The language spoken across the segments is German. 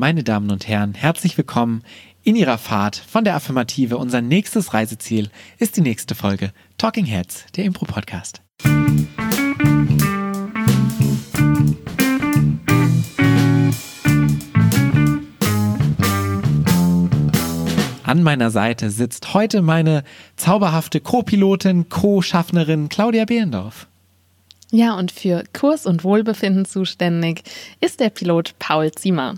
Meine Damen und Herren, herzlich willkommen in Ihrer Fahrt von der Affirmative. Unser nächstes Reiseziel ist die nächste Folge Talking Heads, der Impro-Podcast. An meiner Seite sitzt heute meine zauberhafte Co-Pilotin, Co-Schaffnerin Claudia Behlendorf. Ja, und für Kurs und Wohlbefinden zuständig ist der Pilot Paul Ziemer.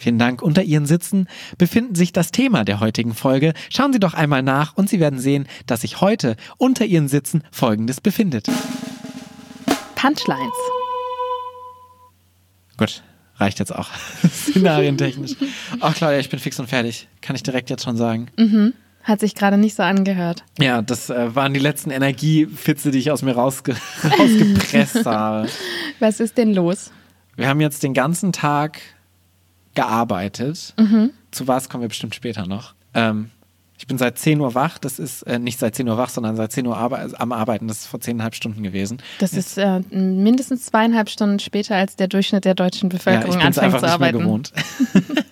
Vielen Dank. Unter Ihren Sitzen befinden sich das Thema der heutigen Folge. Schauen Sie doch einmal nach und Sie werden sehen, dass sich heute unter Ihren Sitzen Folgendes befindet. Punchlines. Gut, reicht jetzt auch. Szenarientechnisch. Ach Claudia, ich bin fix und fertig. Kann ich direkt jetzt schon sagen. Mhm. Hat sich gerade nicht so angehört. Ja, das äh, waren die letzten Energiefitze, die ich aus mir rausge rausgepresst habe. Was ist denn los? Wir haben jetzt den ganzen Tag gearbeitet. Mhm. Zu was kommen wir bestimmt später noch. Ähm, ich bin seit 10 Uhr wach. Das ist äh, nicht seit 10 Uhr wach, sondern seit 10 Uhr arbe am Arbeiten. Das ist vor 10,5 Stunden gewesen. Das ist äh, mindestens zweieinhalb Stunden später als der Durchschnitt der deutschen Bevölkerung ja, ich anfängt einfach zu nicht arbeiten. Mehr gewohnt.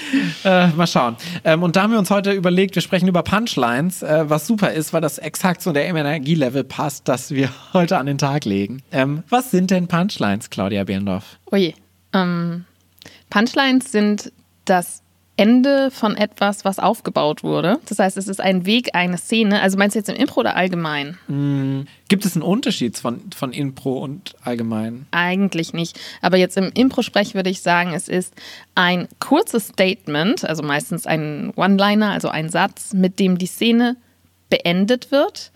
äh, mal schauen. Ähm, und da haben wir uns heute überlegt, wir sprechen über Punchlines, äh, was super ist, weil das exakt zu der Energielevel passt, das wir heute an den Tag legen. Ähm, was sind denn Punchlines, Claudia Behrendorf? Ui. Ähm, Punchlines sind das Ende von etwas, was aufgebaut wurde. Das heißt, es ist ein Weg, eine Szene. Also meinst du jetzt im Impro oder allgemein? Mm, gibt es einen Unterschied von, von Impro und allgemein? Eigentlich nicht. Aber jetzt im Impro-Sprech würde ich sagen, es ist ein kurzes Statement, also meistens ein One-Liner, also ein Satz, mit dem die Szene beendet wird,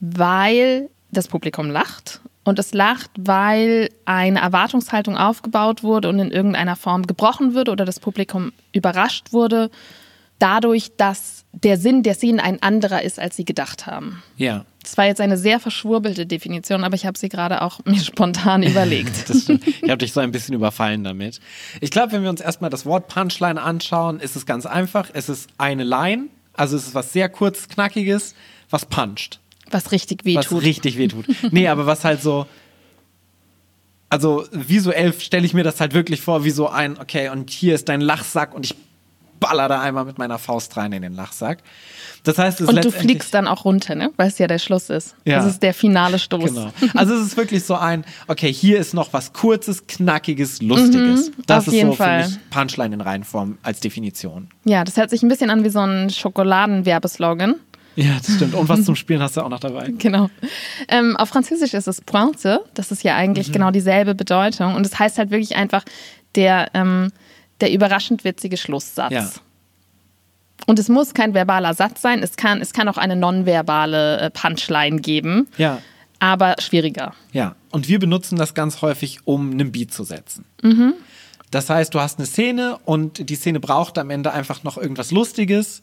weil das Publikum lacht. Und es lacht, weil eine Erwartungshaltung aufgebaut wurde und in irgendeiner Form gebrochen wurde oder das Publikum überrascht wurde, dadurch, dass der Sinn der Szene ein anderer ist, als sie gedacht haben. Ja. Das war jetzt eine sehr verschwurbelte Definition, aber ich habe sie gerade auch mir spontan überlegt. das stimmt. Ich habe dich so ein bisschen überfallen damit. Ich glaube, wenn wir uns erstmal das Wort Punchline anschauen, ist es ganz einfach. Es ist eine Line, also es ist was sehr kurz, knackiges, was puncht. Was richtig wehtut. Was richtig wehtut. nee, aber was halt so. Also visuell stelle ich mir das halt wirklich vor, wie so ein, okay, und hier ist dein Lachsack und ich baller da einmal mit meiner Faust rein in den Lachsack. Das heißt, es und du fliegst dann auch runter, ne? Weil es ja der Schluss ist. Ja. Das ist der finale Stoß. Genau. Also es ist wirklich so ein, okay, hier ist noch was Kurzes, Knackiges, Lustiges. Mhm, das auf ist jeden so Fall. für mich Punchline in Reihenform als Definition. Ja, das hört sich ein bisschen an wie so ein Schokoladenwerbeslogan. Ja, das stimmt. Und was zum Spielen hast du auch noch dabei. Genau. Ähm, auf Französisch ist es Pointe. Das ist ja eigentlich Mhm. genau dieselbe Bedeutung. Und es das heißt halt wirklich einfach der, ähm, der überraschend witzige Schlusssatz. Ja. Und es muss kein verbaler Satz sein. Es kann, es kann auch eine nonverbale äh, Punchline geben, Ja, aber schwieriger. ja. Und wir benutzen das ganz häufig, um einen Beat zu setzen. Das heißt, du hast eine Szene und die Szene braucht am Ende einfach noch irgendwas Lustiges.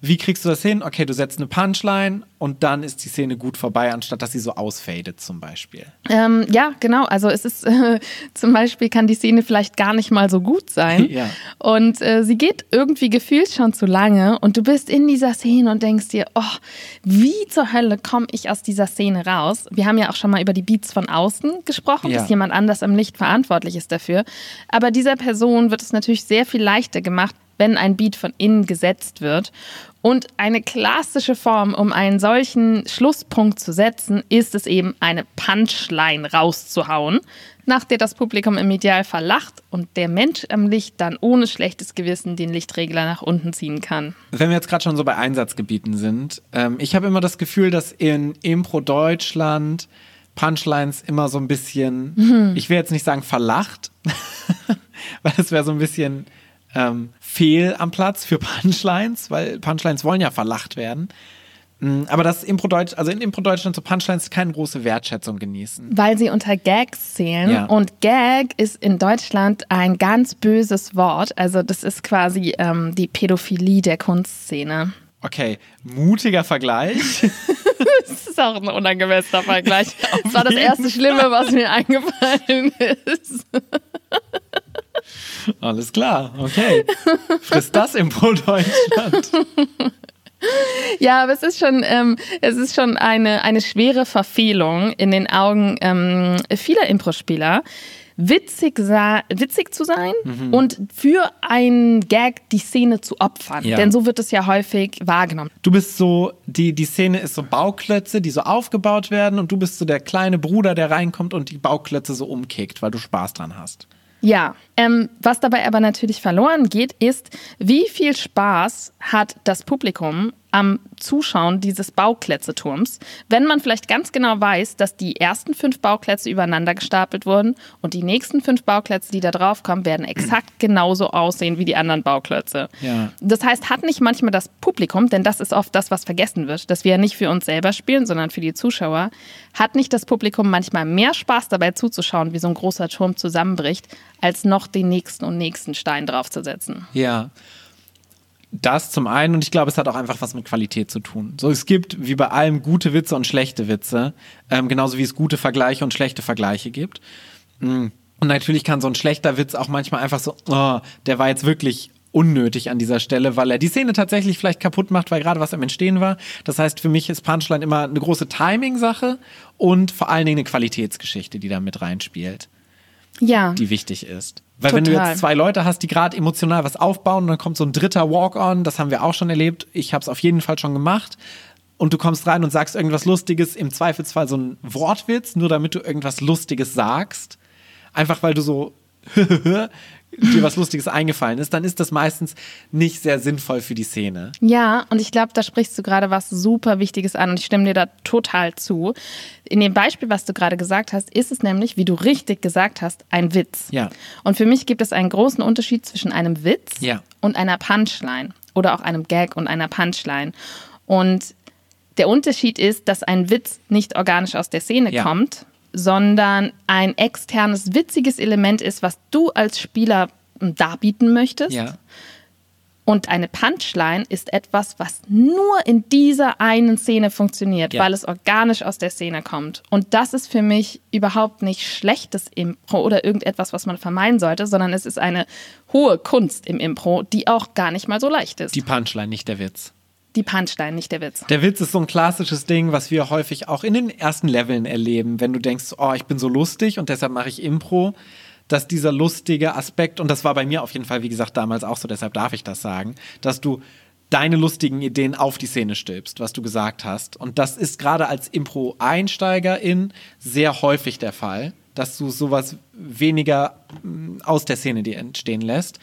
Wie kriegst du das hin? Okay, du setzt eine Punchline und dann ist die Szene gut vorbei, anstatt dass sie so ausfadet zum Beispiel. Ähm, ja, genau. Also es ist äh, zum Beispiel kann die Szene vielleicht gar nicht mal so gut sein. Ja. Und äh, sie geht irgendwie gefühlt schon zu lange und du bist in dieser Szene und denkst dir, oh, wie zur Hölle komme ich aus dieser Szene raus? Wir haben ja auch schon mal über die Beats von außen gesprochen, Ja. dass jemand anders am Licht verantwortlich ist dafür. Aber dieser Person wird es natürlich sehr viel leichter gemacht, wenn ein Beat von innen gesetzt wird. Und eine klassische Form, um einen solchen Schlusspunkt zu setzen, ist es eben, eine Punchline rauszuhauen, nach der das Publikum im Idealfall lacht und der Mensch am Licht dann ohne schlechtes Gewissen den Lichtregler nach unten ziehen kann. Wenn wir jetzt gerade schon so bei Einsatzgebieten sind, ähm, ich habe immer das Gefühl, dass in Impro Deutschland Punchlines immer so ein bisschen, ich will jetzt nicht sagen verlacht, weil es wäre so ein bisschen ähm, fehl am Platz für Punchlines, weil Punchlines wollen ja verlacht werden. Mm, Aber dass Impro Deutsch, also in Impro Deutschland so Punchlines keine große Wertschätzung genießen. Weil sie unter Gags zählen. Ja. Und Gag ist in Deutschland ein ganz böses Wort. Also das ist quasi ähm, die Pädophilie der Kunstszene. Okay, mutiger Vergleich. Das ist auch ein unangemessener Vergleich. Das war das erste Schlimme, was mir eingefallen ist. Alles klar, okay. Frisst das Impro Deutschland. Ja, aber es ist schon, ähm, es ist schon eine, eine schwere Verfehlung in den Augen ähm, vieler Impro-Spieler, witzig, witzig zu sein Mhm. und für einen Gag die Szene zu opfern. Ja. Denn so wird es ja häufig wahrgenommen. Du bist so, die, die Szene ist so Bauklötze, die so aufgebaut werden und du bist so der kleine Bruder, der reinkommt und die Bauklötze so umkickt, weil du Spaß dran hast. Ja, ähm, was dabei aber natürlich verloren geht, ist, wie viel Spaß hat das Publikum am Zuschauen dieses Baukletzeturms, wenn man vielleicht ganz genau weiß, dass die ersten fünf Baukletze übereinander gestapelt wurden und die nächsten fünf Baukletze, die da drauf kommen, werden exakt genauso aussehen wie die anderen Bauklötze. Ja. Das heißt, hat nicht manchmal das Publikum, denn das ist oft das, was vergessen wird, dass wir ja nicht für uns selber spielen, sondern für die Zuschauer, hat nicht das Publikum manchmal mehr Spaß dabei zuzuschauen, wie so ein großer Turm zusammenbricht, als noch den nächsten und nächsten Stein draufzusetzen. Ja. Das zum einen und ich glaube, es hat auch einfach was mit Qualität zu tun. So, es gibt wie bei allem gute Witze und schlechte Witze, ähm, genauso wie es gute Vergleiche und schlechte Vergleiche gibt. Mm. Und natürlich kann so ein schlechter Witz auch manchmal einfach so, oh, der war jetzt wirklich unnötig an dieser Stelle, weil er die Szene tatsächlich vielleicht kaputt macht, weil gerade was am Entstehen war. Das heißt, für mich ist Punchline immer eine große Timing-Sache und vor allen Dingen eine Qualitätsgeschichte, die da mit reinspielt Ja, die wichtig ist. Weil wenn du Total. jetzt zwei Leute hast, die gerade emotional was aufbauen dann kommt so ein dritter Walk-on, das haben wir auch schon erlebt, ich habe es auf jeden Fall schon gemacht. Und du kommst rein und sagst irgendwas Lustiges, im Zweifelsfall so ein Wortwitz, nur damit du irgendwas Lustiges sagst, einfach weil du so dir was Lustiges eingefallen ist, dann ist das meistens nicht sehr sinnvoll für die Szene. Ja, und ich glaube, da sprichst du gerade was super Wichtiges an und ich stimme dir da total zu. In dem Beispiel, was du gerade gesagt hast, ist es nämlich, wie du richtig gesagt hast, ein Witz. Ja. Und für mich gibt es einen großen Unterschied zwischen einem Witz Ja. und einer Punchline oder auch einem Gag und einer Punchline. Und der Unterschied ist, dass ein Witz nicht organisch aus der Szene Ja. kommt, sondern ein externes, witziges Element ist, was du als Spieler darbieten möchtest. Ja. Und eine Punchline ist etwas, was nur in dieser einen Szene funktioniert, Ja. weil es organisch aus der Szene kommt. Und das ist für mich überhaupt nicht schlechtes Impro oder irgendetwas, was man vermeiden sollte, sondern es ist eine hohe Kunst im Impro, die auch gar nicht mal so leicht ist. Die, Punchline, nicht der Witz. Punchline, nicht der Witz. Der Witz ist so ein klassisches Ding, was wir häufig auch in den ersten Leveln erleben, wenn du denkst, oh, ich bin so lustig und deshalb mache ich Impro, dass dieser lustige Aspekt, und das war bei mir auf jeden Fall, wie gesagt, damals auch so, deshalb darf ich das sagen, dass du deine lustigen Ideen auf die Szene stülpst, was du gesagt hast. Und das ist gerade als Impro-Einsteigerin sehr häufig der Fall, dass du sowas weniger mm, aus der Szene dir entstehen lässt.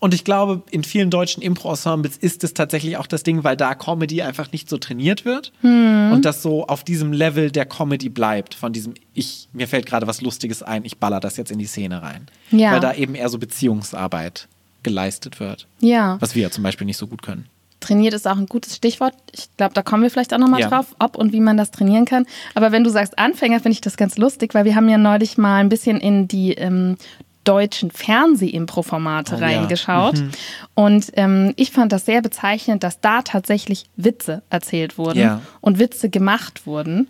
Und ich glaube, in vielen deutschen Impro-Ensembles ist es tatsächlich auch das Ding, weil da Comedy einfach nicht so trainiert wird und das so auf diesem Level der Comedy bleibt, von diesem ich, mir fällt gerade was Lustiges ein, ich baller das jetzt in die Szene rein. Ja. Weil da eben eher so Beziehungsarbeit geleistet wird, Ja. was wir ja zum Beispiel nicht so gut können. Trainiert ist auch ein gutes Stichwort. Ich glaube, da kommen wir vielleicht auch nochmal Ja. drauf, ob und wie man das trainieren kann. Aber wenn du sagst Anfänger, finde ich das ganz lustig, weil wir haben ja neulich mal ein bisschen in die ähm, deutschen Fernseh-Impro-Formate Oh ja. reingeschaut. Und ähm, ich fand das sehr bezeichnend, dass da tatsächlich Witze erzählt wurden Ja. und Witze gemacht wurden,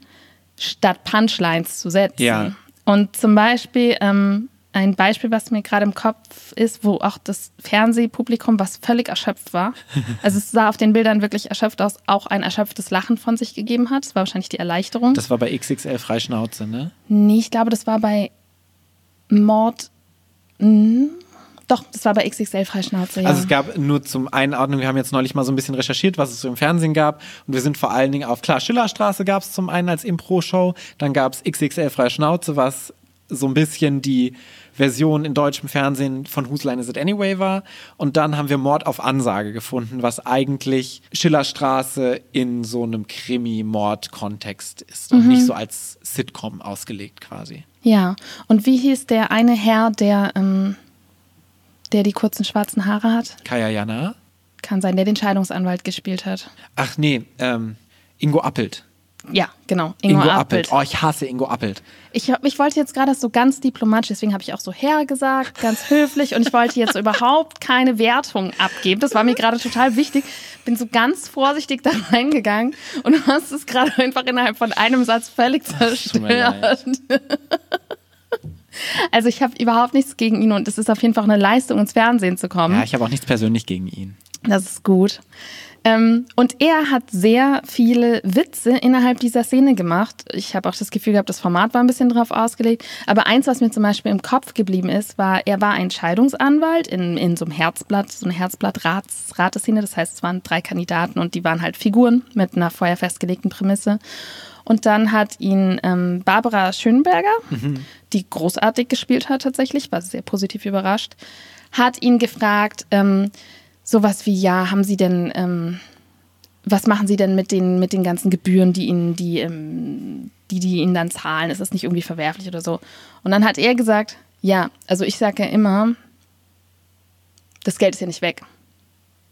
statt Punchlines zu setzen. Ja. Und zum Beispiel ähm, ein Beispiel, was mir gerade im Kopf ist, wo auch das Fernsehpublikum, was völlig erschöpft war, also es sah auf den Bildern wirklich erschöpft aus, auch ein erschöpftes Lachen von sich gegeben hat. Das war wahrscheinlich die Erleichterung. Das war bei XXL Freischnauze, ne? nee, ich glaube, das war bei Mord. Hm, doch, das war bei XXL Freischnauze, ja. Also es gab nur zum Einordnung, wir haben jetzt neulich mal so ein bisschen recherchiert, was es so im Fernsehen gab. Und wir sind vor allen Dingen auf, klar, Schillerstraße gab es zum einen als Impro-Show, dann gab es XXL Freie Schnauze, was so ein bisschen die Version in deutschem Fernsehen von Whose Line Is It Anyway war. Und dann haben wir Mord auf Ansage gefunden, was eigentlich Schillerstraße in so einem Krimi-Mord-Kontext ist und nicht so als Sitcom ausgelegt quasi. ja, und wie hieß der eine Herr, der, ähm, der die kurzen schwarzen Haare hat? Kaya Jana? Kann sein, der den Scheidungsanwalt gespielt hat. Ach nee, ähm, Ingo Appelt. Ja, genau. Ingo, Appelt. Oh, ich hasse Ingo Appelt. Ich, ich wollte jetzt gerade so ganz diplomatisch, deswegen habe ich auch so Herr gesagt, ganz höflich und ich wollte jetzt überhaupt keine Wertung abgeben. Das war mir gerade total wichtig. Bin so ganz vorsichtig da reingegangen und du hast es gerade einfach innerhalb von einem Satz völlig zerstört. Also ich habe überhaupt nichts gegen ihn und es ist auf jeden Fall eine Leistung, ins Fernsehen zu kommen. Ja, ich habe auch nichts persönlich gegen ihn. Das ist gut. Ähm, und er hat sehr viele Witze innerhalb dieser Szene gemacht. Ich habe auch das Gefühl gehabt, das Format war ein bisschen drauf ausgelegt. Aber eins, was mir zum Beispiel im Kopf geblieben ist, war, er war ein Scheidungsanwalt in, in so einem Herzblatt, so eine Herzblatt-Rateszene. Das heißt, es waren drei Kandidaten und die waren halt Figuren mit einer vorher festgelegten Prämisse. Und dann hat ihn ähm, Barbara Schönberger, mhm. die großartig gespielt hat tatsächlich, war sehr positiv überrascht, hat ihn gefragt, ähm, sowas wie, ja, haben Sie denn, ähm, was machen Sie denn mit den, mit den ganzen Gebühren, die Ihnen, die, ähm, die, die Ihnen dann zahlen? Ist das nicht irgendwie verwerflich oder so? Und dann hat er gesagt, ja, also ich sage ja immer, das Geld ist ja nicht weg.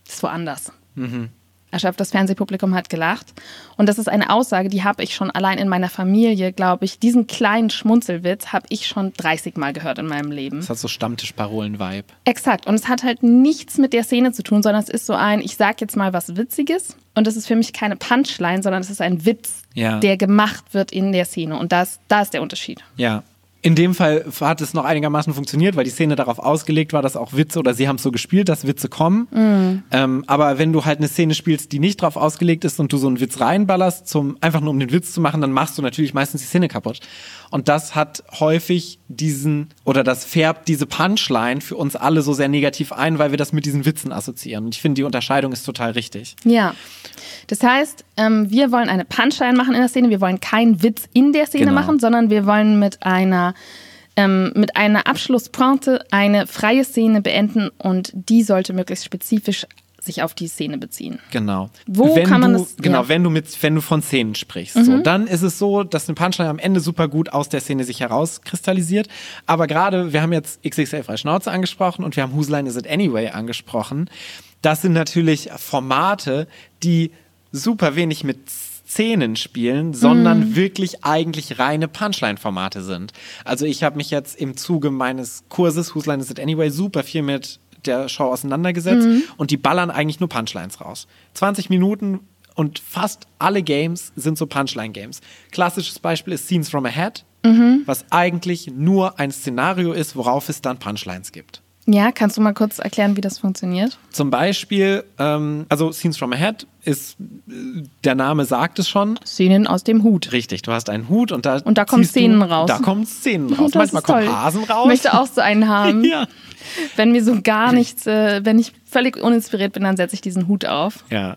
Das ist woanders. Mhm. Erschöpft, das Fernsehpublikum hat gelacht. Und das ist eine Aussage, die habe ich schon allein in meiner Familie, glaube ich, diesen kleinen Schmunzelwitz habe ich schon 30 Mal gehört in meinem Leben. Das hat so Stammtischparolen-Vibe. Exakt. Und es hat halt nichts mit der Szene zu tun, sondern es ist so ein, ich sage jetzt mal was Witziges. Und das ist für mich keine Punchline, sondern es ist ein Witz, ja. der gemacht wird in der Szene. Und das, da ist der Unterschied. Ja, in dem Fall hat es noch einigermaßen funktioniert, weil die Szene darauf ausgelegt war, dass auch Witze oder sie haben es so gespielt, dass Witze kommen. Mm. Ähm, aber wenn du halt eine Szene spielst, die nicht darauf ausgelegt ist und du so einen Witz reinballerst, zum, einfach nur um den Witz zu machen, dann machst du natürlich meistens die Szene kaputt. Und das hat häufig diesen, oder das färbt diese Punchline für uns alle so sehr negativ ein, weil wir das mit diesen Witzen assoziieren. Und ich finde, die Unterscheidung ist total richtig. Ja. Das heißt, ähm, wir wollen eine Punchline machen in der Szene. Wir wollen keinen Witz in der Szene genau. machen, sondern wir wollen mit einer ähm, mit einer Abschlusspointe eine freie Szene beenden und die sollte möglichst spezifisch sich auf die Szene beziehen. Genau. Wo wenn kann man du, das? Genau, ja. wenn du mit, wenn du von Szenen sprichst, mhm. so, dann ist es so, dass eine Punchline am Ende super gut aus der Szene sich herauskristallisiert. Aber gerade, wir haben jetzt XXL Freie Schnauze angesprochen und wir haben Whose Line Is It Anyway angesprochen. Das sind natürlich Formate, die super wenig mit Szenen spielen, sondern mm. wirklich eigentlich reine Punchline-Formate sind. Also ich habe mich jetzt im Zuge meines Kurses Whose Line Is It Anyway super viel mit der Show auseinandergesetzt mhm. und die ballern eigentlich nur Punchlines raus. 20 Minuten und fast alle Games sind so Punchline-Games. Klassisches Beispiel ist Scenes from Ahead, mhm. was eigentlich nur ein Szenario ist, worauf es dann Punchlines gibt. Ja, kannst du mal kurz erklären, wie das funktioniert? Zum Beispiel, ähm, also Scenes from Ahead ist, der Name sagt es schon. Szenen aus dem Hut. Richtig, du hast einen Hut und da Und da kommen Szenen du, raus. Da kommen Szenen raus. Das Manchmal kommen Hasen raus. Ich möchte auch so einen haben. ja. Wenn mir so gar nichts, äh, wenn ich völlig uninspiriert bin, dann setze ich diesen Hut auf. Ja.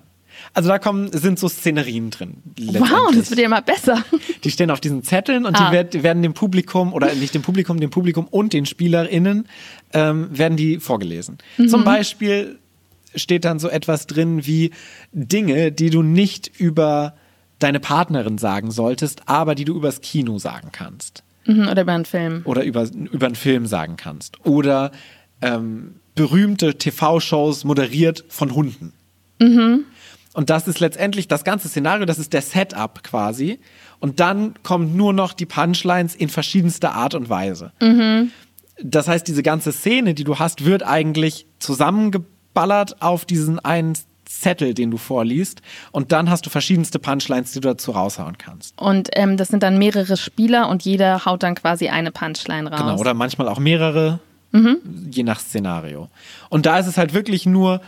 Also da kommen, sind so Szenerien drin. Wow, das wird ja immer besser. Die stehen auf diesen Zetteln und ah. die werd, werden dem Publikum, oder nicht dem Publikum, dem Publikum und den SpielerInnen, ähm, werden die vorgelesen. Mhm. Zum Beispiel steht dann so etwas drin wie Dinge, die du nicht über deine Partnerin sagen solltest, aber die du übers Kino sagen kannst. Mhm, oder über einen Film. Oder über, über einen Film sagen kannst. Oder ähm, berühmte TV-Shows moderiert von Hunden. Mhm. Und das ist letztendlich das ganze Szenario, das ist der Setup quasi. Und dann kommen nur noch die Punchlines in verschiedenster Art und Weise. Mhm. Das heißt, diese ganze Szene, die du hast, wird eigentlich zusammengeballert auf diesen einen Zettel, den du vorliest. Und dann hast du verschiedenste Punchlines, die du dazu raushauen kannst. Und ähm, das sind dann mehrere Spieler und jeder haut dann quasi eine Punchline raus. Genau, oder manchmal auch mehrere, mhm. je nach Szenario. Und da ist es halt wirklich nur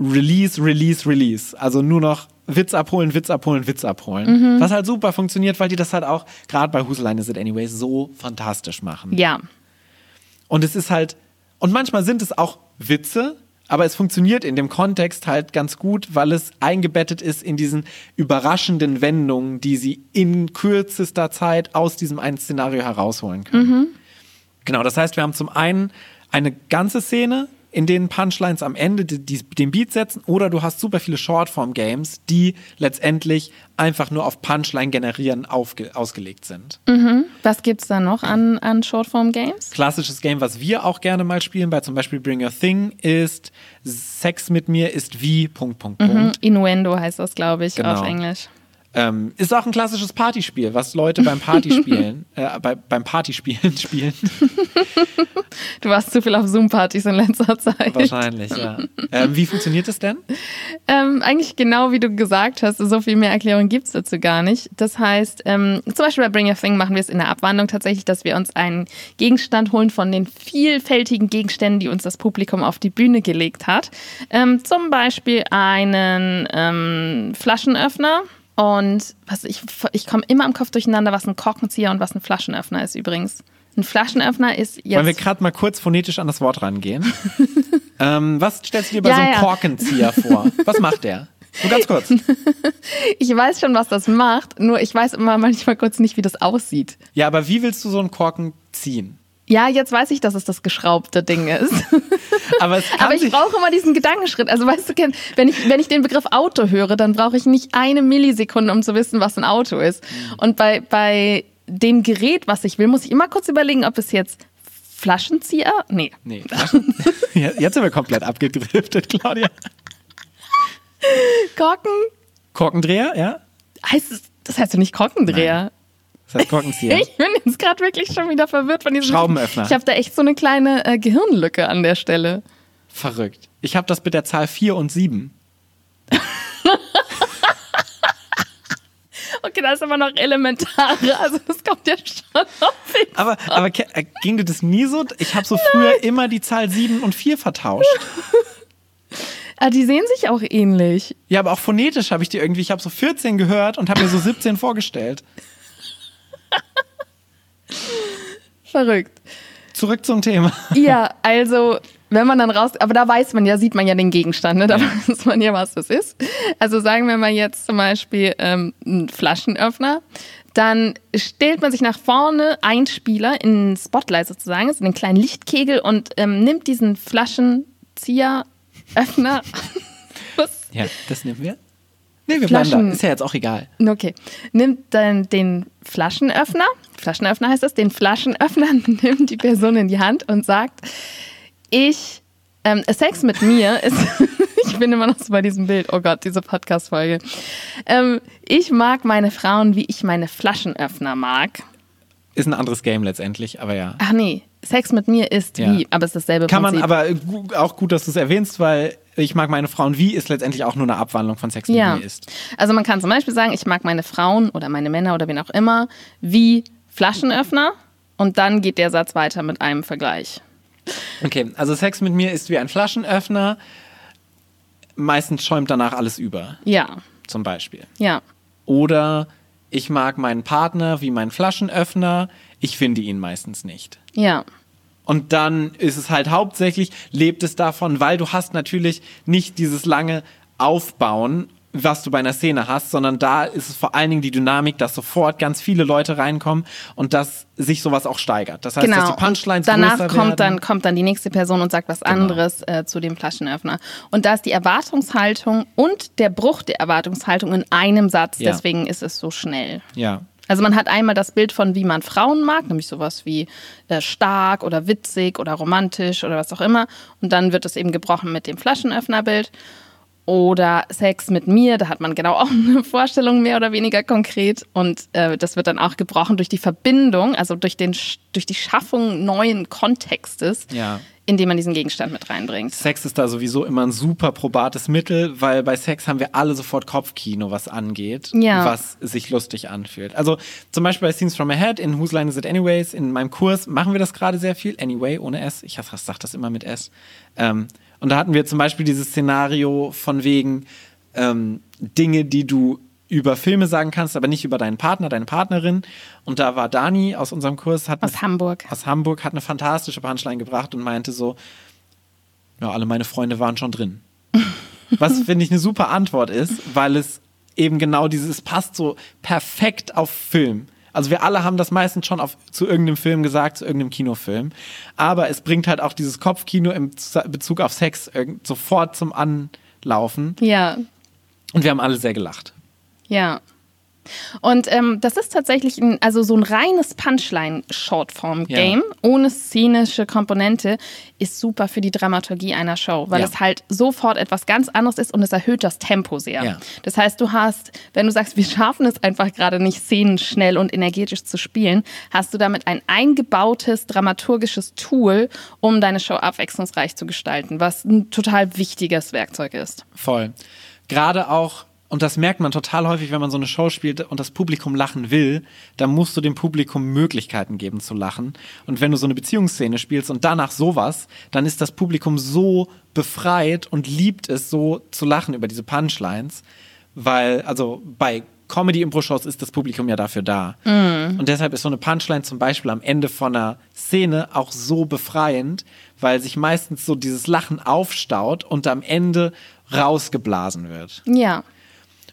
Release, Release, Release. Also nur noch Witz abholen, Witz abholen, Witz abholen. Mhm. Was halt super funktioniert, weil die das halt auch, gerade bei Whose Line Is It Anyway, so fantastisch machen. Ja. Und es ist halt, und manchmal sind es auch Witze, aber es funktioniert in dem Kontext halt ganz gut, weil es eingebettet ist in diesen überraschenden Wendungen, die sie in kürzester Zeit aus diesem einen Szenario herausholen können. Mhm. Genau, das heißt, wir haben zum einen eine ganze Szene, in denen Punchlines am Ende die, die, den Beat setzen oder du hast super viele Shortform-Games, die letztendlich einfach nur auf Punchline generieren aufge, ausgelegt sind. Mhm. Was gibt es da noch an, an Shortform-Games? Klassisches Game, was wir auch gerne mal spielen, bei zum Beispiel Bring Your Thing, ist Sex mit mir ist wie Punkt, Punkt, Punkt. Mhm. Innuendo heißt das, glaube ich, genau. auf Englisch. Ähm, ist auch ein klassisches Partyspiel, was Leute beim Partyspielen, äh, bei, beim Partyspielen spielen. Du warst zu viel auf Zoom-Partys in letzter Zeit. Wahrscheinlich, ja. Ähm, wie funktioniert es denn? Ähm, eigentlich genau wie du gesagt hast, so viel mehr Erklärung gibt es dazu gar nicht. Das heißt, ähm, zum Beispiel bei Bring a Thing machen wir es in der Abwandlung tatsächlich, dass wir uns einen Gegenstand holen von den vielfältigen Gegenständen, die uns das Publikum auf die Bühne gelegt hat. Ähm, zum Beispiel einen ähm, Flaschenöffner. Und was ich, ich komme immer im Kopf durcheinander, was ein Korkenzieher und was ein Flaschenöffner ist übrigens. Ein Flaschenöffner ist jetzt. Wollen wir gerade mal kurz phonetisch an das Wort rangehen? ähm, was stellst du dir bei Ja, so einem ja. Korkenzieher vor? Was macht der? Nur ganz kurz. Ich weiß schon, was das macht, nur ich weiß immer manchmal kurz nicht, wie das aussieht. Ja, aber wie willst du so einen Korken ziehen? Ja, jetzt weiß ich, dass es das geschraubte Ding ist. Aber, es kann Aber ich brauche immer diesen Gedankenschritt. Also weißt du, wenn ich, wenn ich den Begriff Auto höre, dann brauche ich nicht eine Millisekunde, um zu wissen, was ein Auto ist. Und bei, bei dem Gerät, was ich will, muss ich immer kurz überlegen, ob es jetzt Flaschenzieher? Nee. Nee, Flaschen. Jetzt sind wir komplett abgedriftet, Claudia. Korken? Korkendreher, ja? Heißt es, das heißt ja nicht Korkendreher. Das heißt Korkenzieher. Ich bin jetzt gerade wirklich schon wieder verwirrt von diesem. Schraubenöffner. Ich habe da echt so eine kleine äh, Gehirnlücke an der Stelle. Verrückt. Ich habe das mit der Zahl 4 und 7. Okay, das ist aber noch elementarer. Also das kommt ja schon auf jeden Aber, aber äh, ging dir das nie so? Ich habe so früher immer die Zahl 7 und 4 vertauscht. Ah, die sehen sich auch ähnlich. Ja, aber auch phonetisch habe ich die irgendwie, ich habe so 14 gehört und habe mir so 17 vorgestellt. Verrückt. Zurück zum Thema. Ja, also wenn man dann raus, aber da weiß man ja, sieht man ja den Gegenstand, ne? da weiß man ja, was das ist. Also sagen wir mal jetzt zum Beispiel ähm, einen Flaschenöffner, dann stellt man sich nach vorne, ein Spieler in Spotlight sozusagen, also den kleinen Lichtkegel und ähm, nimmt diesen Flaschenzieher, Öffner, was? Ja, das nehmen wir. Nee, wir bleiben Flaschen- da. Ist ja jetzt auch egal. Okay. Nimmt dann den Flaschenöffner, Flaschenöffner heißt das, den Flaschenöffner nimmt die Person in die Hand und sagt, ich, ähm, Sex mit mir ist, ich bin immer noch so bei diesem Bild, oh Gott, diese Podcast-Folge. Ähm, ich mag meine Frauen, wie ich meine Flaschenöffner mag. Ist ein anderes Game letztendlich, aber ja. Ach nee, Sex mit mir ist Ja. wie, aber es ist dasselbe Kann man Prinzip. aber gu- auch gut, dass du es erwähnst, weil ich mag meine Frauen wie ist letztendlich auch nur eine Abwandlung von Sex mit Ja. mir ist. Also man kann zum Beispiel sagen, ich mag meine Frauen oder meine Männer oder wen auch immer wie Flaschenöffner und dann geht der Satz weiter mit einem Vergleich. Okay, also Sex mit mir ist wie ein Flaschenöffner. Meistens schäumt danach alles über, Ja, zum Beispiel. ja, Oder ich mag meinen Partner wie meinen Flaschenöffner. Ich finde ihn meistens nicht. ja. Und dann ist es halt hauptsächlich, lebt es davon, weil du hast natürlich nicht dieses lange Aufbauen, was du bei einer Szene hast, sondern da ist es vor allen Dingen die Dynamik, dass sofort ganz viele Leute reinkommen und dass sich sowas auch steigert. Das heißt, dass Genau. die Punchlines Und danach kommt werden. dann, kommt dann die nächste Person und sagt was Genau. anderes äh, zu dem Flaschenöffner. Und da ist die Erwartungshaltung und der Bruch der Erwartungshaltung in einem Satz. Ja. Deswegen ist es so schnell. Ja. Also man hat einmal das Bild von, wie man Frauen mag, nämlich sowas wie äh, stark oder witzig oder romantisch oder was auch immer. Und dann wird es eben gebrochen mit dem Flaschenöffnerbild. Oder Sex mit mir, da hat man genau auch eine Vorstellung mehr oder weniger konkret. Und äh, das wird dann auch gebrochen durch die Verbindung, also durch, den, durch die Schaffung neuen Kontextes, Ja. Indem man diesen Gegenstand mit reinbringt. Sex ist da sowieso immer ein super probates Mittel, weil bei Sex haben wir alle sofort Kopfkino, was angeht, Ja. was sich lustig anfühlt. Also zum Beispiel bei Scenes from Ahead in Whose Line Is It Anyways, in meinem Kurs machen wir das gerade sehr viel. Anyway, ohne S. Ich sag das immer mit S. Ähm, und da hatten wir zum Beispiel dieses Szenario von wegen ähm, Dinge, die du über Filme sagen kannst, aber nicht über deinen Partner, deine Partnerin. Und da war Dani aus unserem Kurs, hat Aus eine- Hamburg. aus Hamburg, hat eine fantastische Punchline gebracht und meinte so, ja, alle meine Freunde waren schon drin. Was finde ich eine super Antwort ist, weil es eben genau dieses passt so perfekt auf Film. Also wir alle haben das meistens schon auf, zu irgendeinem Film gesagt, zu irgendeinem Kinofilm. Aber es bringt halt auch dieses Kopfkino im Bezug auf Sex sofort zum Anlaufen. Ja, Und wir haben alle sehr gelacht. Ja. Und ähm, das ist tatsächlich ein, also so ein reines Punchline-Shortform-Game ja. ohne szenische Komponente ist super für die Dramaturgie einer Show, weil ja. es halt sofort etwas ganz anderes ist und es erhöht das Tempo sehr. Ja. Das heißt, du hast, wenn du sagst, wir schaffen es einfach gerade nicht, Szenen schnell und energetisch zu spielen, hast du damit ein eingebautes dramaturgisches Tool, um deine Show abwechslungsreich zu gestalten, was ein total wichtiges Werkzeug ist. Voll. Gerade auch und das merkt man total häufig, wenn man so eine Show spielt und das Publikum lachen will, dann musst du dem Publikum Möglichkeiten geben zu lachen. Und wenn du so eine Beziehungsszene spielst und danach sowas, dann ist das Publikum so befreit und liebt es so zu lachen über diese Punchlines, weil, also bei Comedy-Impro-Shows ist das Publikum ja dafür da. Mm. Und deshalb ist so eine Punchline zum Beispiel am Ende von einer Szene auch so befreiend, weil sich meistens so dieses Lachen aufstaut und am Ende rausgeblasen wird. Ja.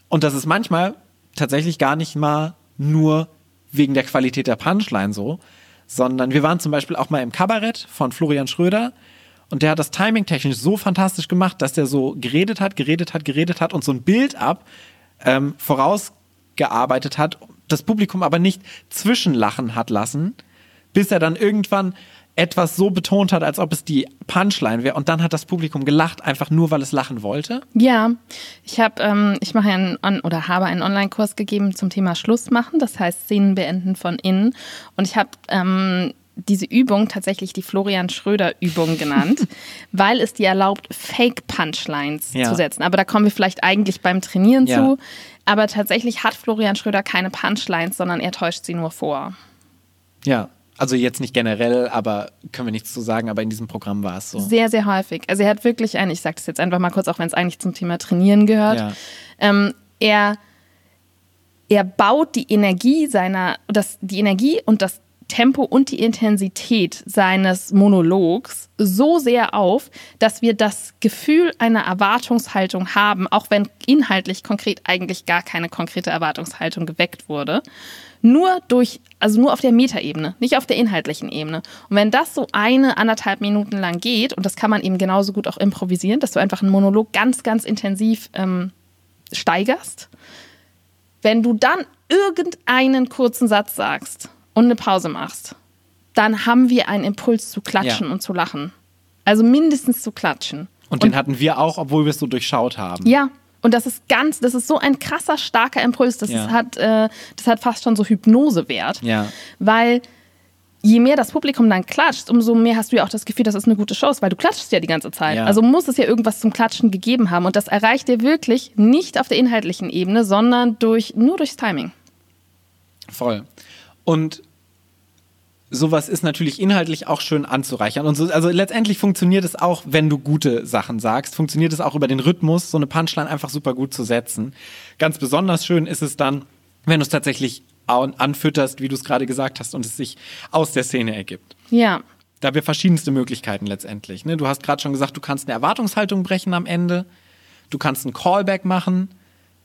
Und das ist manchmal tatsächlich gar nicht mal nur wegen der Qualität der Punchline so, sondern wir waren zum Beispiel auch mal im Kabarett von Florian Schröder und der hat das Timing technisch so fantastisch gemacht, dass der so geredet hat, geredet hat, geredet hat und so ein Bild ab ähm, vorausgearbeitet hat, das Publikum aber nicht zwischenlachen hat lassen, bis er dann irgendwann etwas so betont hat, als ob es die Punchline wäre und dann hat das Publikum gelacht, einfach nur, weil es lachen wollte? Ja, ich habe, ähm, ich mache einen On oder habe einen Online-Kurs gegeben zum Thema Schluss machen, das heißt Szenen beenden von innen und ich habe ähm, diese Übung tatsächlich die Florian Schröder-Übung genannt, weil es dir erlaubt, Fake-Punchlines ja. zu setzen. Aber da kommen wir vielleicht eigentlich beim Trainieren ja. zu. Aber tatsächlich hat Florian Schröder keine Punchlines, sondern er täuscht sie nur vor. Ja, also jetzt nicht generell, aber können wir nichts zu sagen, aber in diesem Programm war es so. Sehr, sehr häufig. Also er hat wirklich ein, ich sage das jetzt einfach mal kurz, auch wenn es eigentlich zum Thema Trainieren gehört. Ja. Ähm, er, er baut die Energie seiner, das, die Energie und das Tempo und die Intensität seines Monologs so sehr auf, dass wir das Gefühl einer Erwartungshaltung haben, auch wenn inhaltlich konkret eigentlich gar keine konkrete Erwartungshaltung geweckt wurde nur durch, also nur auf der Metaebene, nicht auf der inhaltlichen Ebene. Und wenn das so eine, anderthalb Minuten lang geht, und das kann man eben genauso gut auch improvisieren, dass du einfach einen Monolog ganz, ganz intensiv ähm, steigerst, wenn du dann irgendeinen kurzen Satz sagst und eine Pause machst, dann haben wir einen Impuls zu klatschen ja. und zu lachen. Also mindestens zu klatschen. Und, und den hatten wir auch, obwohl wir es so durchschaut haben. Ja, und das ist ganz, das ist so ein krasser, starker Impuls. Das, ja. ist, hat, äh, das hat fast schon so Hypnosewert. Ja. Weil je mehr das Publikum dann klatscht, umso mehr hast du ja auch das Gefühl, dass es eine gute Show ist, weil du klatschst ja die ganze Zeit. Ja. Also muss es ja irgendwas zum Klatschen gegeben haben. Und das erreicht dir wirklich nicht auf der inhaltlichen Ebene, sondern durch, nur durchs Timing. Voll. Und sowas ist natürlich inhaltlich auch schön anzureichern. Und so, also letztendlich funktioniert es auch, wenn du gute Sachen sagst, funktioniert es auch über den Rhythmus, so eine Punchline einfach super gut zu setzen. Ganz besonders schön ist es dann, wenn du es tatsächlich anfütterst, wie du es gerade gesagt hast, und es sich aus der Szene ergibt. Ja. Da haben wir verschiedenste Möglichkeiten letztendlich. Ne? Du hast gerade schon gesagt, du kannst eine Erwartungshaltung brechen am Ende. Du kannst einen Callback machen.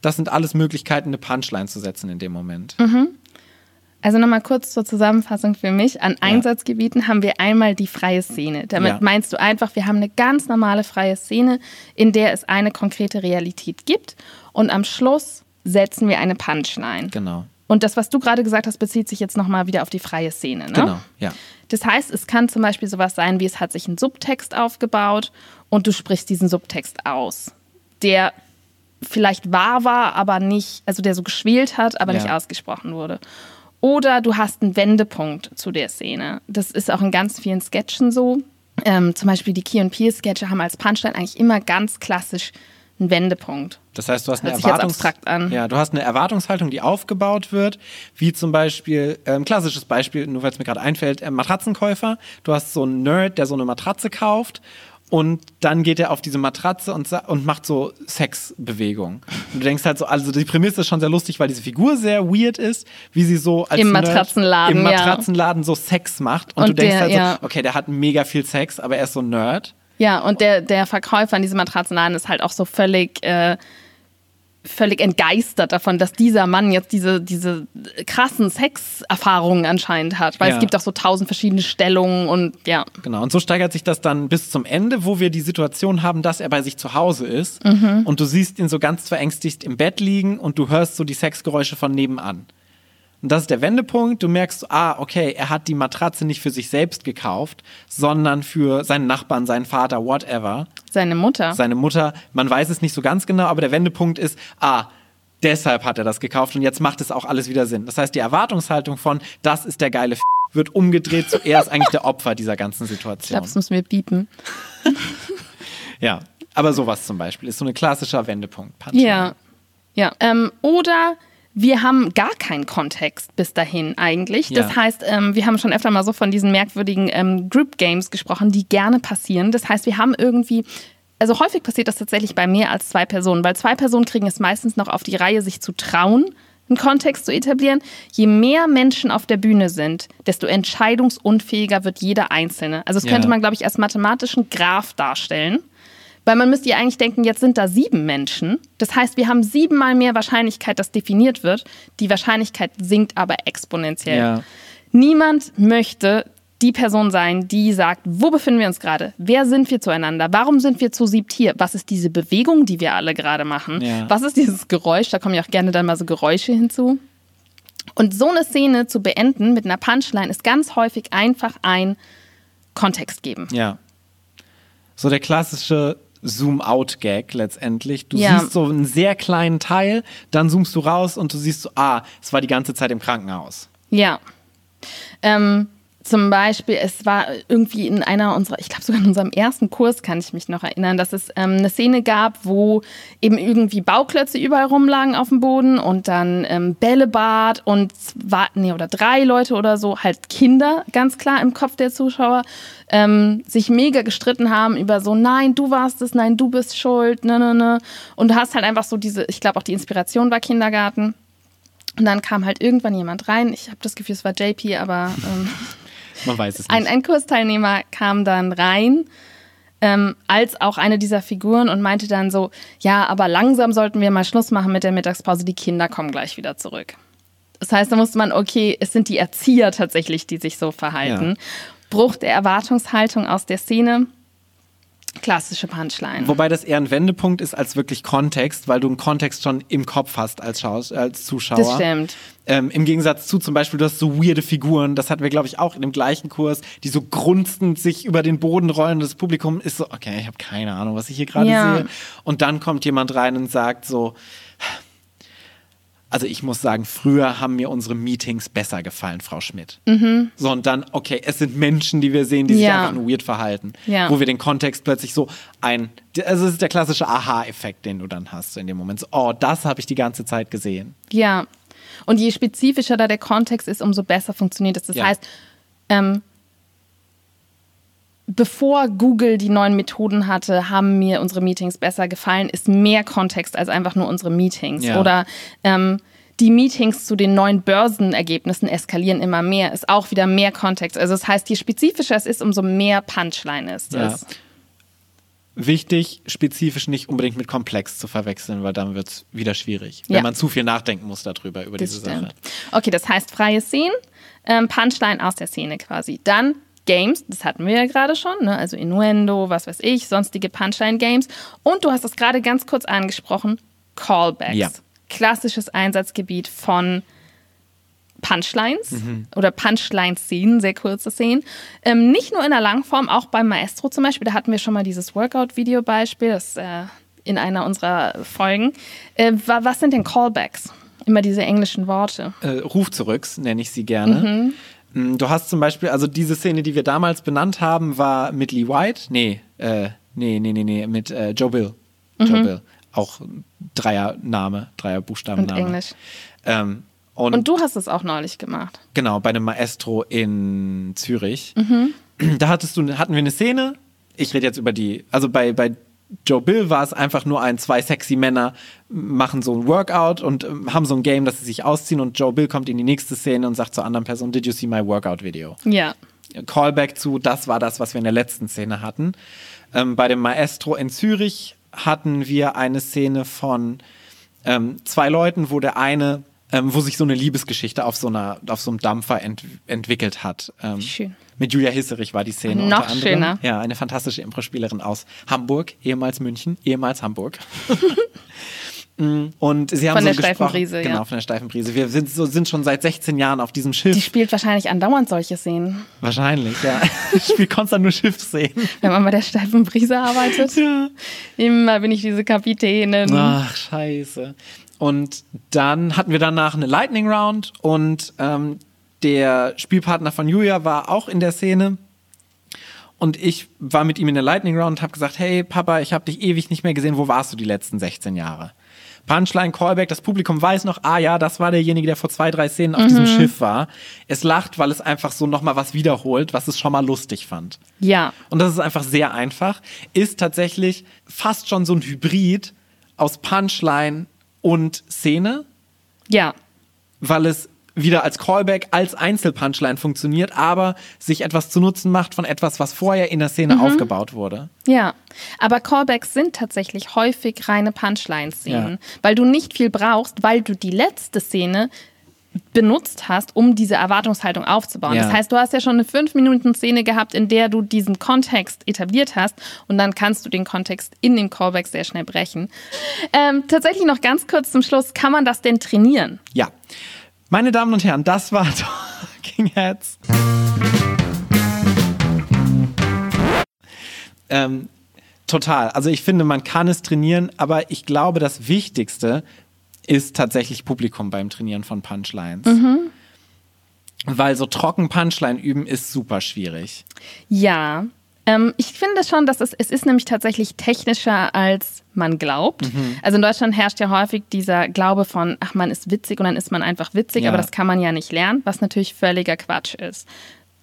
Das sind alles Möglichkeiten, eine Punchline zu setzen in dem Moment. Mhm. Also nochmal kurz zur Zusammenfassung für mich. An Einsatzgebieten haben wir einmal die freie Szene. Damit ja. meinst du einfach, wir haben eine ganz normale freie Szene, in der es eine konkrete Realität gibt. Und am Schluss setzen wir eine Punchline. Genau. Und das, was du gerade gesagt hast, bezieht sich jetzt nochmal wieder auf die freie Szene. Ne? Genau, ja. Das heißt, es kann zum Beispiel sowas sein, wie es hat sich ein Subtext aufgebaut und du sprichst diesen Subtext aus, der vielleicht wahr war, aber nicht, also der so geschwelt hat, aber ja. nicht ausgesprochen wurde. Oder du hast einen Wendepunkt zu der Szene. Das ist auch in ganz vielen Sketchen so. Ähm, zum Beispiel die Key and Peele Sketche haben als Punchline eigentlich immer ganz klassisch einen Wendepunkt. Das heißt, du hast eine Erwartungs Ja, du hast eine Erwartungshaltung, die aufgebaut wird, wie zum Beispiel ähm, klassisches Beispiel, nur weil es mir gerade einfällt, äh, Matratzenkäufer. Du hast so einen Nerd, der so eine Matratze kauft und dann geht er auf diese Matratze und, und macht so Sexbewegungen. Und du denkst halt so, also die Prämisse ist schon sehr lustig, weil diese Figur sehr weird ist, wie sie so als Im Matratzenladen, im Matratzenladen ja. so Sex macht. Und, und du denkst der, halt so, ja. okay, der hat mega viel Sex, aber er ist so ein Nerd. Ja, und der, der Verkäufer in diesem Matratzenladen ist halt auch so völlig äh, völlig entgeistert davon, dass dieser Mann jetzt diese, diese krassen Sexerfahrungen anscheinend hat. Weil Ja. es gibt auch so tausend verschiedene Stellungen und ja. Genau, und so steigert sich das dann bis zum Ende, wo wir die Situation haben, dass er bei sich zu Hause ist und du siehst ihn so ganz verängstigt im Bett liegen und du hörst so die Sexgeräusche von nebenan. Und das ist der Wendepunkt. Du merkst, ah, okay, er hat die Matratze nicht für sich selbst gekauft, sondern für seinen Nachbarn, seinen Vater, whatever. Seine Mutter. Seine Mutter, man weiß es nicht so ganz genau, aber der Wendepunkt ist, ah, deshalb hat er das gekauft und jetzt macht es auch alles wieder Sinn. Das heißt, die Erwartungshaltung von, das ist der geile F wird umgedreht zu, er ist eigentlich der Opfer dieser ganzen ich Situation. glaube, das müssen wir biepen. Ja, aber sowas zum Beispiel ist so ein klassischer Wendepunkt. Punchline. Ja. Ja. Ähm, oder wir haben gar keinen Kontext bis dahin eigentlich. Ja. Das heißt, ähm, wir haben schon öfter mal so von diesen merkwürdigen ähm, Group Games gesprochen, die gerne passieren. Das heißt, wir haben irgendwie. Also häufig passiert das tatsächlich bei mehr als zwei Personen, weil zwei Personen kriegen es meistens noch auf die Reihe, sich zu trauen, einen Kontext zu etablieren. Je mehr Menschen auf der Bühne sind, desto entscheidungsunfähiger wird jeder Einzelne. Also das Ja. könnte man, glaube ich, als mathematischen Graph darstellen. Weil man müsste ja eigentlich denken, jetzt sind da sieben Menschen. Das heißt, wir haben siebenmal mehr Wahrscheinlichkeit, dass definiert wird. Die Wahrscheinlichkeit sinkt aber exponentiell. Ja. Niemand möchte die Person sein, die sagt, wo befinden wir uns gerade? Wer sind wir zueinander? Warum sind wir zu siebt hier? Was ist diese Bewegung, die wir alle gerade machen? Ja. Was ist dieses Geräusch? Da kommen ja auch gerne dann mal so Geräusche hinzu. Und so eine Szene zu beenden mit einer Punchline ist ganz häufig einfach ein Kontext geben. Ja. So der klassische Zoom-out-Gag letztendlich. Du Ja. siehst so einen sehr kleinen Teil, dann zoomst du raus und du siehst so, ah, es war die ganze Zeit im Krankenhaus. Ja. Ähm, zum Beispiel, es war irgendwie in einer unserer, ich glaube sogar in unserem ersten Kurs kann ich mich noch erinnern, dass es ähm, eine Szene gab, wo eben irgendwie Bauklötze überall rumlagen auf dem Boden und dann ähm, Bällebad und zwei, nee, oder drei Leute oder so, halt Kinder, ganz klar im Kopf der Zuschauer, ähm, sich mega gestritten haben über so, nein, du warst es, nein, du bist schuld, ne, ne, ne. Und du hast halt einfach so diese, ich glaube auch die Inspiration war Kindergarten. Und dann kam halt irgendwann jemand rein. Ich habe das Gefühl, es war JP, aber ähm, Man weiß es nicht. ein, ein Kursteilnehmer kam dann rein ähm, als auch eine dieser Figuren und meinte dann so, ja, aber langsam sollten wir mal Schluss machen mit der Mittagspause, die Kinder kommen gleich wieder zurück. Das heißt, da musste man, okay, es sind die Erzieher tatsächlich, die sich so verhalten. Ja. Bruch der Erwartungshaltung aus der Szene. Klassische Punchline. Wobei das eher ein Wendepunkt ist als wirklich Kontext, weil du einen Kontext schon im Kopf hast als, Schaus als Zuschauer. Das stimmt. Ähm, Im Gegensatz zu zum Beispiel, du hast so weirde Figuren, das hatten wir, glaube ich, auch in dem gleichen Kurs, die so grunzend sich über den Boden rollen. Das Publikum ist so, okay, ich habe keine Ahnung, was ich hier gerade Ja. sehe. Und dann kommt jemand rein und sagt so, also ich muss sagen, früher haben mir unsere Meetings besser gefallen, Frau Schmidt. So, und dann, okay, es sind Menschen, die wir sehen, die sich Mhm. Ja. einfach nur weird verhalten. Ja. Wo wir den Kontext plötzlich so ein, also es ist der klassische Aha-Effekt, den du dann hast in dem Moment. So, oh, das habe ich die ganze Zeit gesehen. Ja. Und je spezifischer da der Kontext ist, umso besser funktioniert es. Das Ja. heißt, ähm, bevor Google die neuen Methoden hatte, haben mir unsere Meetings besser gefallen, ist mehr Kontext als einfach nur unsere Meetings. Ja. Oder ähm, die Meetings zu den neuen Börsenergebnissen eskalieren immer mehr, ist auch wieder mehr Kontext. Also das heißt, je spezifischer es ist, umso mehr Punchline ist Ja. es. Wichtig, spezifisch nicht unbedingt mit komplex zu verwechseln, weil dann wird es wieder schwierig, Ja. wenn man zu viel nachdenken muss darüber, über Das diese Sache. stimmt. Okay, das heißt freie Szenen, ähm, Punchline aus der Szene quasi. Dann Games, das hatten wir ja gerade schon, ne? also Innuendo, was weiß ich, sonstige Punchline-Games. Und du hast es gerade ganz kurz angesprochen, Callbacks. Ja. Klassisches Einsatzgebiet von Punchlines Mhm. oder Punchline-Szenen, sehr kurze Szenen. Ähm, nicht nur in der Langform, auch beim Maestro zum Beispiel, da hatten wir schon mal dieses Workout-Video-Beispiel, das äh, in einer unserer Folgen. Äh, wa- was sind denn Callbacks? Immer diese englischen Worte. Äh, Ruf zurücks nenne ich sie gerne. Mm, Du hast zum Beispiel, also diese Szene, die wir damals benannt haben, war mit Lee White. Nee, äh, nee, nee, nee, nee, mit äh, Joe Bill. Joe Bill. Auch Dreier-Name, Dreier-Buchstaben-Name. Und Englisch. Ähm, und, Und du hast es auch neulich gemacht. Genau, bei einem Maestro in Zürich. Mhm. Da hattest du, hatten wir eine Szene. Ich rede jetzt über die, also bei, bei Joe Bill war es einfach nur ein, zwei sexy Männer machen so ein Workout und ähm, haben so ein Game, dass sie sich ausziehen und Joe Bill kommt in die nächste Szene und sagt zur anderen Person, did you see my workout video? Ja. Callback zu, das war das, was wir in der letzten Szene hatten. Ähm, bei dem Maestro in Zürich hatten wir eine Szene von ähm, zwei Leuten, wo der eine, ähm, wo sich so eine Liebesgeschichte auf so einer, auf so einem Dampfer ent entwickelt hat. Ähm, Schön. Mit Julia Hisserich war die Szene Noch schöner. Ja, eine fantastische Impro-Spielerin aus Hamburg, ehemals München, ehemals Hamburg. Mm, Und sie haben Von so der steifen Brise, ja. Genau, von der steifen Brise. Wir sind, so, sind schon seit 16 Jahren auf diesem Schiff. Die spielt wahrscheinlich andauernd solche Szenen, Wahrscheinlich, ja. Ich spiele konstant nur Schiffsszenen. wenn man bei der steifen Brise arbeitet. Ja. Immer bin ich diese Kapitänin. Ach, scheiße. Und dann hatten wir danach eine Lightning Round und ähm, der Spielpartner von Julia war auch in der Szene. Und ich war mit ihm in der Lightning Round und habe gesagt, hey Papa, ich habe dich ewig nicht mehr gesehen, wo warst du die letzten 16 Jahre? Punchline, Callback, das Publikum weiß noch, ah ja, das war derjenige, der vor zwei, drei Szenen auf diesem Schiff war. Es lacht, weil es einfach so nochmal was wiederholt, was es schon mal lustig fand. Ja, Und das ist einfach sehr einfach. Ist tatsächlich fast schon so ein Hybrid aus Punchline und Szene, ja. weil es wieder als Callback, als Einzelpunchline funktioniert, aber sich etwas zu Nutzen macht von etwas, was vorher in der Szene aufgebaut wurde. Ja, aber Callbacks sind tatsächlich häufig reine Punchline-Szenen, Ja. weil du nicht viel brauchst, weil du die letzte Szene benutzt hast, um diese Erwartungshaltung aufzubauen. Ja. Das heißt, du hast ja schon eine 5-Minuten-Szene gehabt, in der du diesen Kontext etabliert hast und dann kannst du den Kontext in dem Callback sehr schnell brechen. Ähm, tatsächlich noch ganz kurz zum Schluss, kann man das denn trainieren? Ja. Meine Damen und Herren, das war Talking Heads. Ähm, total. Also ich finde, man kann es trainieren, aber ich glaube, das Wichtigste ist tatsächlich Publikum beim Trainieren von Punchlines. Weil so trocken Punchline üben ist super schwierig. Ja, ähm, ich finde schon, dass es, es ist nämlich tatsächlich technischer, als man glaubt. Also in Deutschland herrscht ja häufig dieser Glaube von, ach, man ist witzig und dann ist man einfach witzig, Ja. aber das kann man ja nicht lernen, was natürlich völliger Quatsch ist.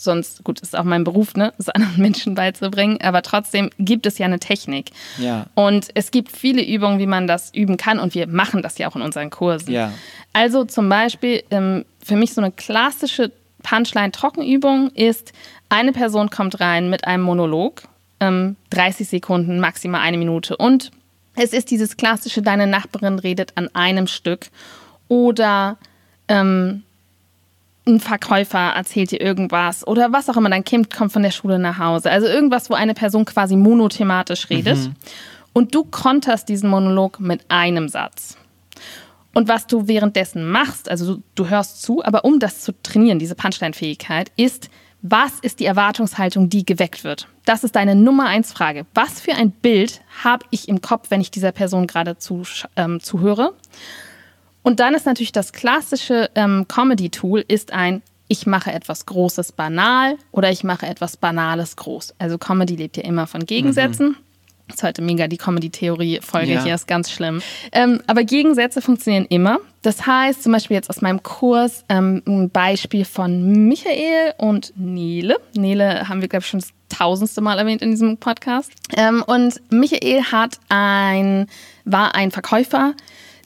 Sonst, gut, ist auch mein Beruf, ne, es anderen Menschen beizubringen, aber trotzdem gibt es ja eine Technik. Ja. Und es gibt viele Übungen, wie man das üben kann und wir machen das ja auch in unseren Kursen. Ja. Also zum Beispiel, ähm, für mich so eine klassische Punchline-Trockenübung ist, eine Person kommt rein mit einem Monolog, ähm, 30 Sekunden, maximal eine Minute. Und es ist dieses klassische, deine Nachbarin redet an einem Stück. Oder ähm, ein Verkäufer erzählt dir irgendwas oder was auch immer, dein Kind kommt von der Schule nach Hause. Also irgendwas, wo eine Person quasi monothematisch redet. Und du konterst diesen Monolog mit einem Satz. Und was du währenddessen machst, also du, du hörst zu, aber um das zu trainieren, diese Punchline-Fähigkeit, ist, was ist die Erwartungshaltung, die geweckt wird? Das ist deine Nummer eins Frage. Was für ein Bild habe ich im Kopf, wenn ich dieser Person gerade zu, ähm, zuhöre? Und dann ist natürlich das klassische ähm, Comedy-Tool ist ein ich mache etwas Großes banal oder ich mache etwas Banales groß. Also Comedy lebt ja immer von Gegensätzen. Das ist heute mega die Comedy-Theorie-Folge Ja. hier, ist ganz schlimm. Ähm, aber Gegensätze funktionieren immer. Das heißt, zum Beispiel jetzt aus meinem Kurs ähm, ein Beispiel von Michael und Nele. Nele haben wir, glaube ich, schon das tausendste Mal erwähnt in diesem Podcast. Ähm, und Michael hat ein, war ein Verkäufer,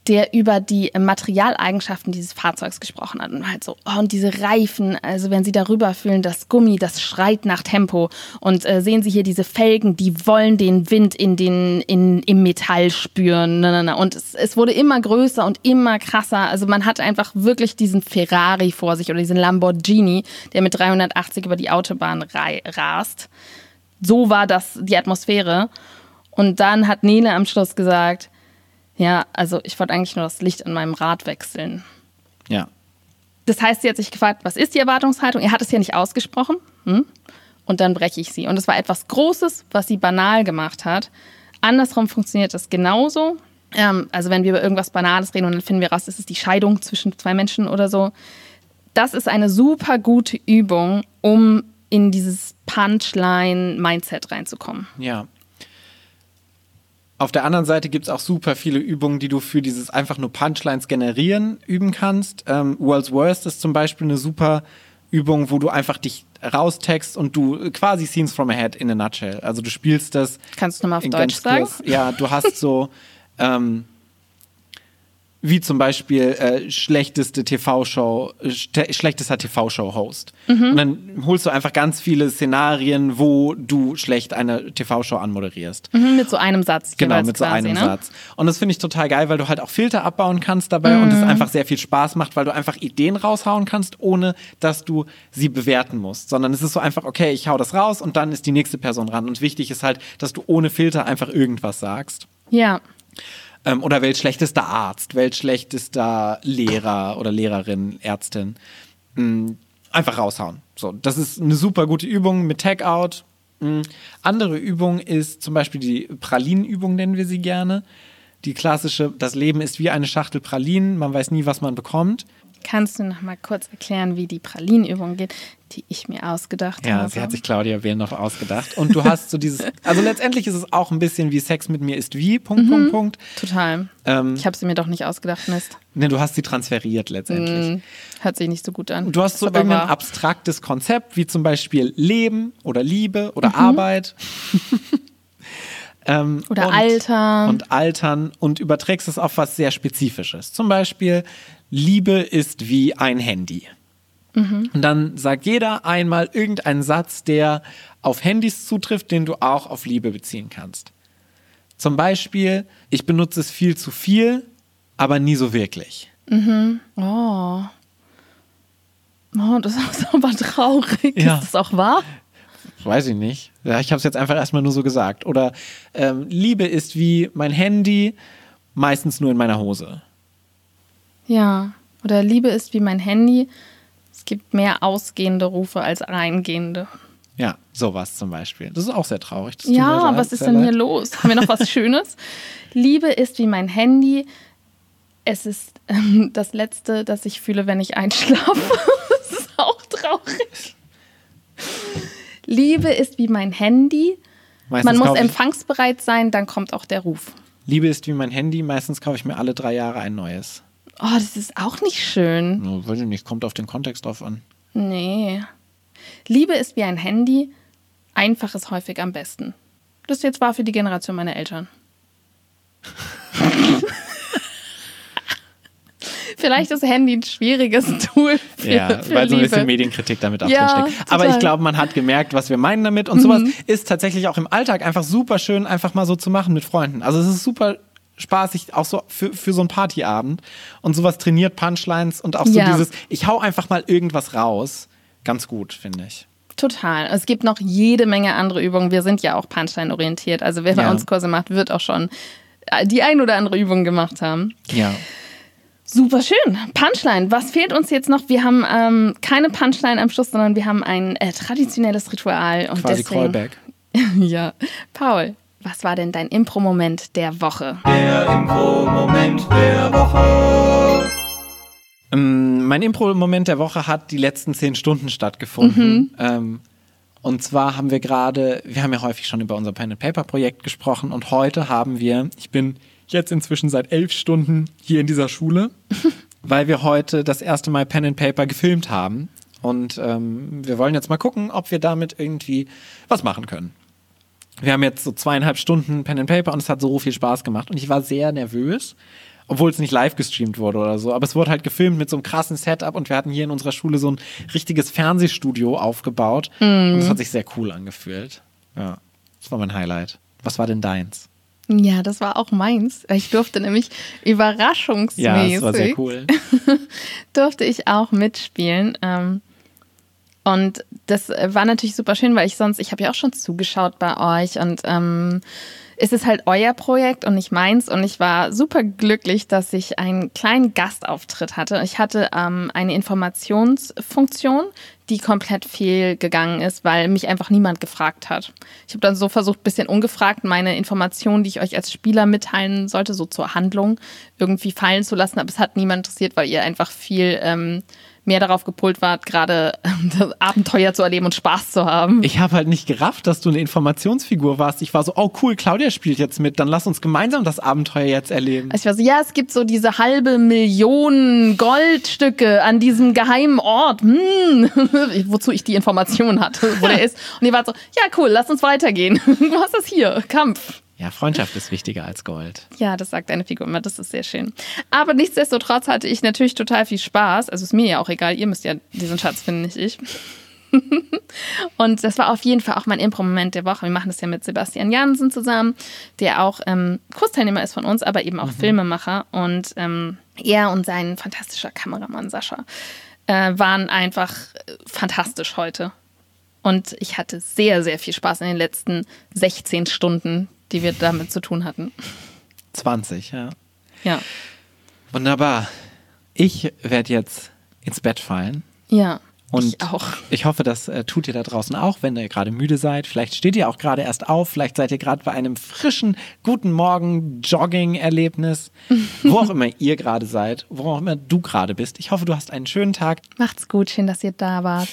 der über die Materialeigenschaften dieses Fahrzeugs gesprochen hat. Und halt so, oh, und diese Reifen, also wenn Sie darüber fühlen, das Gummi, das schreit nach Tempo. Und äh, sehen Sie hier diese Felgen, die wollen den Wind in den, in, im Metall spüren. Und es, es wurde immer größer und immer krasser. Also man hat einfach wirklich diesen Ferrari vor sich oder diesen Lamborghini, der mit 380 über die Autobahn rast. So war das die Atmosphäre. Und dann hat Nele am Schluss gesagt, ja, also ich wollte eigentlich nur das Licht an meinem Rad wechseln. Ja. Das heißt, sie hat sich gefragt, was ist die Erwartungshaltung? Er hat es ja nicht ausgesprochen. Hm? Und dann breche ich sie. Und es war etwas Großes, was sie banal gemacht hat. Andersrum funktioniert das genauso. Ähm, also wenn wir über irgendwas Banales reden und dann finden wir raus, ist die Scheidung zwischen zwei Menschen oder so. Das ist eine super gute Übung, um in dieses Punchline-Mindset reinzukommen. Ja. Auf der anderen Seite gibt es auch super viele Übungen, die du für dieses einfach nur Punchlines generieren üben kannst. Ähm, World's Worst ist zum Beispiel eine super Übung, wo du einfach dich raustext und du quasi Scenes from Ahead in a nutshell. Also du spielst das Kannst du nochmal auf Deutsch sagen? kurz. Ja, du hast so ähm, wie zum Beispiel äh, schlechteste TV-Show, schlechtester TV-Show-Host. Mhm. Und dann holst du einfach ganz viele Szenarien, wo du schlecht eine TV-Show anmoderierst. Mhm, mit so einem Satz. Genau, mit so einem ne? Satz. Und das finde ich total geil, weil du halt auch Filter abbauen kannst dabei mhm. und es einfach sehr viel Spaß macht, weil du einfach Ideen raushauen kannst, ohne dass du sie bewerten musst. Sondern es ist so einfach, okay, ich hau das raus und dann ist die nächste Person ran. Und wichtig ist halt, dass du ohne Filter einfach irgendwas sagst. Ja. Ähm, oder weltschlechtester Arzt, weltschlechtester Lehrer oder Lehrerin, Ärztin. Mhm. Einfach raushauen. So, das ist eine super gute Übung mit Tagout. Mhm. Andere Übung ist zum Beispiel die Pralinenübung, nennen wir sie gerne. Die klassische, das Leben ist wie eine Schachtel Pralinen, man weiß nie, was man bekommt. Kannst du noch mal kurz erklären, wie die Pralinenübung geht, die ich mir ausgedacht ja, habe? Ja, sie hat sich Claudia Wählen ausgedacht. Und du hast so dieses, also letztendlich ist es auch ein bisschen wie Sex mit mir ist wie, Punkt, mhm, Punkt, Punkt. Total. Ähm, ich habe sie mir doch nicht ausgedacht, Mist. Ne, du hast sie transferiert letztendlich. Mm, hört sich nicht so gut an. Du hast so irgendein abstraktes Konzept, wie zum Beispiel Leben oder Liebe oder mhm. Arbeit. Ähm, Oder und, Altern. Und Altern und überträgst es auf was sehr Spezifisches. Zum Beispiel, Liebe ist wie ein Handy. Mhm. Und dann sagt jeder einmal irgendeinen Satz, der auf Handys zutrifft, den du auch auf Liebe beziehen kannst. Zum Beispiel, ich benutze es viel zu viel, aber nie so wirklich. Mhm. Oh. Oh, das ist aber traurig. Ja. Ist das auch wahr? Weiß ich nicht. Ja, ich habe es jetzt einfach erstmal nur so gesagt. Oder ähm, Liebe ist wie mein Handy, meistens nur in meiner Hose. Ja. Oder Liebe ist wie mein Handy. Es gibt mehr ausgehende Rufe als reingehende. Ja, sowas zum Beispiel. Das ist auch sehr traurig. ja, was ist denn leid. hier los? Haben wir noch was Schönes? Liebe ist wie mein Handy. Es ist ähm, das Letzte, das ich fühle, wenn ich einschlafe. das ist auch traurig. Liebe ist wie mein Handy. Meistens Man muss empfangsbereit sein, dann kommt auch der Ruf. Liebe ist wie mein Handy. Meistens kaufe ich mir alle drei Jahre ein neues. Oh, das ist auch nicht schön. No, weiß ich nicht, kommt auf den Kontext drauf an. Nee. Liebe ist wie ein Handy. Einfach ist häufig am besten. Das jetzt war für die Generation meiner Eltern. Vielleicht ist Handy ein schwieriges Tool. Für, ja, für weil so ein bisschen Medienkritik damit auch ja, drinsteckt. Aber ich glaube, man hat gemerkt, was wir meinen damit. Und mhm. sowas ist tatsächlich auch im Alltag einfach super schön, einfach mal so zu machen mit Freunden. Also es ist super spaßig, auch so für, für so einen Partyabend. Und sowas trainiert Punchlines und auch so ja. dieses, ich hau einfach mal irgendwas raus. Ganz gut, finde ich. Total. Es gibt noch jede Menge andere Übungen. Wir sind ja auch Punchline-orientiert. Also wer bei uns Kurse macht, wird auch schon die ein oder andere Übung gemacht haben. Ja. Super schön. Punchline. Was fehlt uns jetzt noch? Wir haben ähm, keine Punchline am Schluss, sondern wir haben ein äh, traditionelles Ritual. Und Quasi deswegen, Callback. ja. Paul, was war denn dein Impro-Moment der Woche? Der Impro-Moment der Woche. Ähm, mein Impro-Moment der Woche hat die letzten zehn Stunden stattgefunden. Mhm. Ähm, und zwar haben wir gerade, wir haben ja häufig schon über unser Pen-and-Paper-Projekt gesprochen und heute haben wir, ich bin jetzt inzwischen seit elf Stunden hier in dieser Schule, weil wir heute das erste Mal Pen and Paper gefilmt haben. Und ähm, wir wollen jetzt mal gucken, ob wir damit irgendwie was machen können. Wir haben jetzt so zweieinhalb Stunden Pen and Paper und es hat so viel Spaß gemacht. Und ich war sehr nervös, obwohl es nicht live gestreamt wurde oder so. Aber es wurde halt gefilmt mit so einem krassen Setup und wir hatten hier in unserer Schule so ein richtiges Fernsehstudio aufgebaut. Mm. Und es hat sich sehr cool angefühlt. Ja, das war mein Highlight. Was war denn deins? Ja, das war auch meins. Ich durfte nämlich überraschungsmäßig. Ja, das war sehr cool. durfte ich auch mitspielen. Ähm, und das war natürlich super schön, weil ich sonst, ich habe ja auch schon zugeschaut bei euch und ähm, es ist halt euer Projekt und nicht meins. Und ich war super glücklich, dass ich einen kleinen Gastauftritt hatte. Ich hatte ähm, eine Informationsfunktion, die komplett fehlgegangen ist, weil mich einfach niemand gefragt hat. Ich habe dann so versucht, bisschen ungefragt meine Informationen, die ich euch als Spieler mitteilen sollte, so zur Handlung, irgendwie fallen zu lassen. Aber es hat niemand interessiert, weil ihr einfach viel ähm, mehr darauf gepolt wart, gerade das Abenteuer zu erleben und Spaß zu haben. Ich habe halt nicht gerafft, dass du eine Informationsfigur warst. Ich war so, oh cool, Claudia spielt jetzt mit, dann lass uns gemeinsam das Abenteuer jetzt erleben. Also ich war so, ja, es gibt so diese halbe Million Goldstücke an diesem geheimen Ort, hm, wozu ich die Information hatte, wo der ist. Und ihr wart so, ja cool, lass uns weitergehen. Hast es hier, Kampf. Ja, Freundschaft ist wichtiger als Gold. Ja, das sagt eine Figur immer, das ist sehr schön. Aber nichtsdestotrotz hatte ich natürlich total viel Spaß. Also ist mir ja auch egal, ihr müsst ja diesen Schatz finden, nicht ich. und das war auf jeden Fall auch mein Impro-Moment der Woche. Wir machen das ja mit Sebastian Jansen zusammen, der auch ähm, Kursteilnehmer ist von uns, aber eben auch Filmemacher. Und ähm, er und sein fantastischer Kameramann Sascha äh, waren einfach äh, fantastisch heute. Und ich hatte sehr, sehr viel Spaß in den letzten 16 Stunden, die wir damit zu tun hatten. 20, ja. Ja. Wunderbar. Ich werde jetzt ins Bett fallen. Ja. Und ich auch. ich hoffe, das äh, tut ihr da draußen auch, wenn ihr gerade müde seid. Vielleicht steht ihr auch gerade erst auf, vielleicht seid ihr gerade bei einem frischen, guten Morgen, Jogging-Erlebnis, wo auch immer ihr gerade seid, wo auch immer du gerade bist. Ich hoffe, du hast einen schönen Tag. Macht's gut, schön, dass ihr da wart.